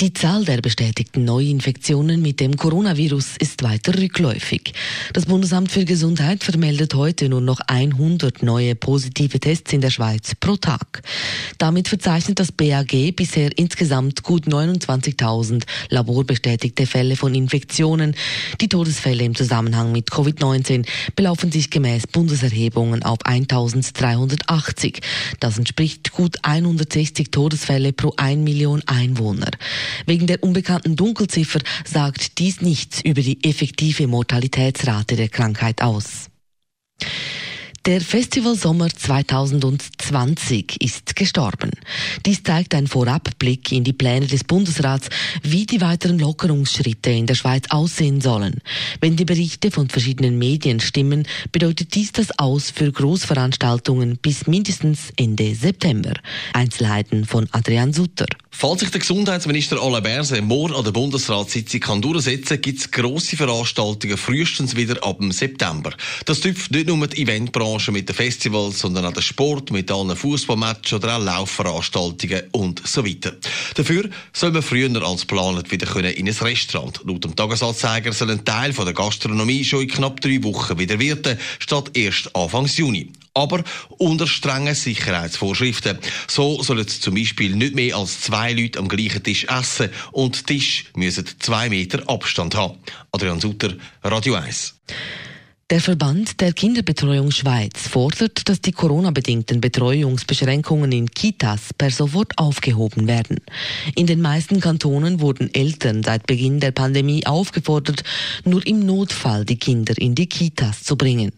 Die Zahl der bestätigten Neuinfektionen mit dem Coronavirus ist weiter rückläufig. Das Bundesamt für Gesundheit vermeldet heute nur noch 100 neue positive Tests in der Schweiz pro Tag. Damit verzeichnet das BAG bisher insgesamt gut 29.000 laborbestätigte Fälle von Infektionen. Die Todesfälle im Zusammenhang mit Covid-19 belaufen sich gemäß Bundeserhebungen auf 1.380. Das entspricht gut 160 Todesfälle pro 1 Million Einwohner. Wegen der unbekannten Dunkelziffer sagt dies nichts über die effektive Mortalitätsrate der Krankheit aus. Der Festival Sommer 2020 ist gestorben. Dies zeigt ein Vorabblick in die Pläne des Bundesrats, wie die weiteren Lockerungsschritte in der Schweiz aussehen sollen. Wenn die Berichte von verschiedenen Medien stimmen, bedeutet dies das Aus für Großveranstaltungen bis mindestens Ende September. Einzelheiten von Adrian Sutter. Falls sich der Gesundheitsminister Alain Berset morgen an der Bundesratssitzung kann durchsetzen kann, gibt es grosse Veranstaltungen frühestens wieder ab dem September. Das trifft nicht nur die Eventbranche mit den Festivals, sondern auch den Sport mit allen Fußballmatches oder auch Laufveranstaltungen und so weiter. Dafür soll man früher als geplant wieder in ein Restaurant. Laut dem Tagesanzeiger soll ein Teil von der Gastronomie schon in knapp drei Wochen wieder wirten, statt erst Anfang Juni aber unter strengen Sicherheitsvorschriften. So sollen zum Beispiel nicht mehr als zwei Leute am gleichen Tisch essen und Tisch müssen zwei Meter Abstand haben. Adrian Sutter, Radio 1. Der Verband der Kinderbetreuung Schweiz fordert, dass die Corona-bedingten Betreuungsbeschränkungen in Kitas per sofort aufgehoben werden. In den meisten Kantonen wurden Eltern seit Beginn der Pandemie aufgefordert, nur im Notfall die Kinder in die Kitas zu bringen.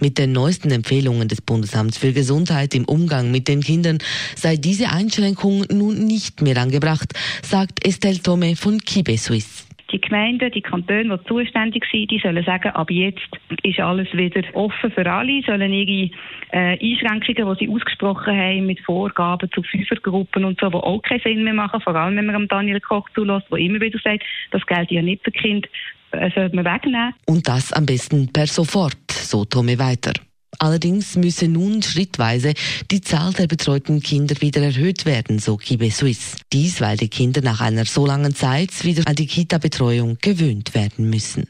Mit den neuesten Empfehlungen des Bundesamts für Gesundheit im Umgang mit den Kindern sei diese Einschränkung nun nicht mehr angebracht, sagt Estelle Tome von Kibe Suisse. Die Gemeinden, die Kantone, die zuständig sind, die sollen sagen, ab jetzt ist alles wieder offen für alle, sollen ihre äh, Einschränkungen, die sie ausgesprochen haben, mit Vorgaben zu Fünfergruppen und so, die auch keinen Sinn mehr machen, vor allem wenn man Daniel Koch zulässt, der immer wieder sagt, das gilt ja nicht für Kind, äh, sollte man wegnehmen. Und das am besten per sofort, so Tome weiter. Allerdings müsse nun schrittweise die Zahl der betreuten Kinder wieder erhöht werden, so Kibe Suisse. Dies, weil die Kinder nach einer so langen Zeit wieder an die Kita-Betreuung gewöhnt werden müssen.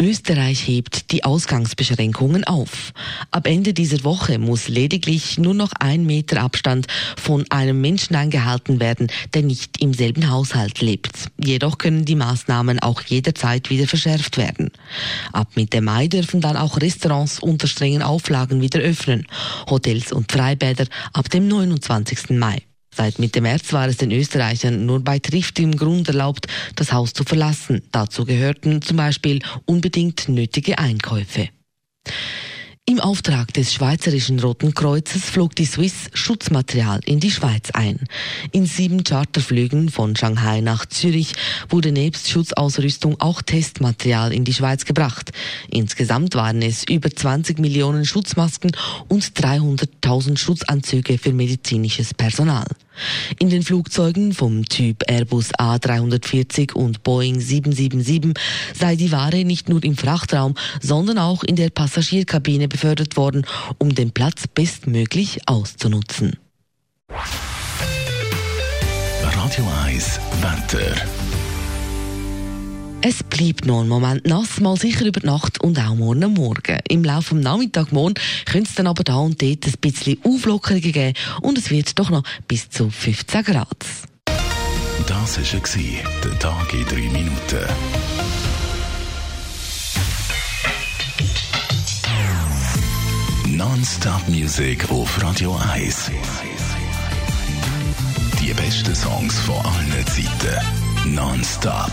Österreich hebt die Ausgangsbeschränkungen auf. Ab Ende dieser Woche muss lediglich nur noch ein Meter Abstand von einem Menschen eingehalten werden, der nicht im selben Haushalt lebt. Jedoch können die Maßnahmen auch jederzeit wieder verschärft werden. Ab Mitte Mai dürfen dann auch Restaurants unter strengen Auflagen wieder öffnen, Hotels und Freibäder ab dem 29. Mai. Seit Mitte März war es den Österreichern nur bei triftigem Grund erlaubt, das Haus zu verlassen. Dazu gehörten zum Beispiel unbedingt nötige Einkäufe. Im Auftrag des Schweizerischen Roten Kreuzes flog die Swiss Schutzmaterial in die Schweiz ein. In sieben Charterflügen von Shanghai nach Zürich wurde nebst Schutzausrüstung auch Testmaterial in die Schweiz gebracht. Insgesamt waren es über 20 Millionen Schutzmasken und 300.000 Schutzanzüge für medizinisches Personal. In den Flugzeugen vom Typ Airbus A340 und Boeing 777 sei die Ware nicht nur im Frachtraum, sondern auch in der Passagierkabine befördert worden, um den Platz bestmöglich auszunutzen. Radio 1 Wetter. Es bleibt noch einen Moment nass, mal sicher über die Nacht und auch morgen Morgen. Im Laufe des Nachmittags morgen könnte es dann aber da und dort ein bisschen Auflockerungen geben und es wird doch noch bis zu 15 Grad. Das war der Tag in drei Minuten. Non-Stop Music auf Radio 1. Die besten Songs von allen Zeiten. Non-Stop.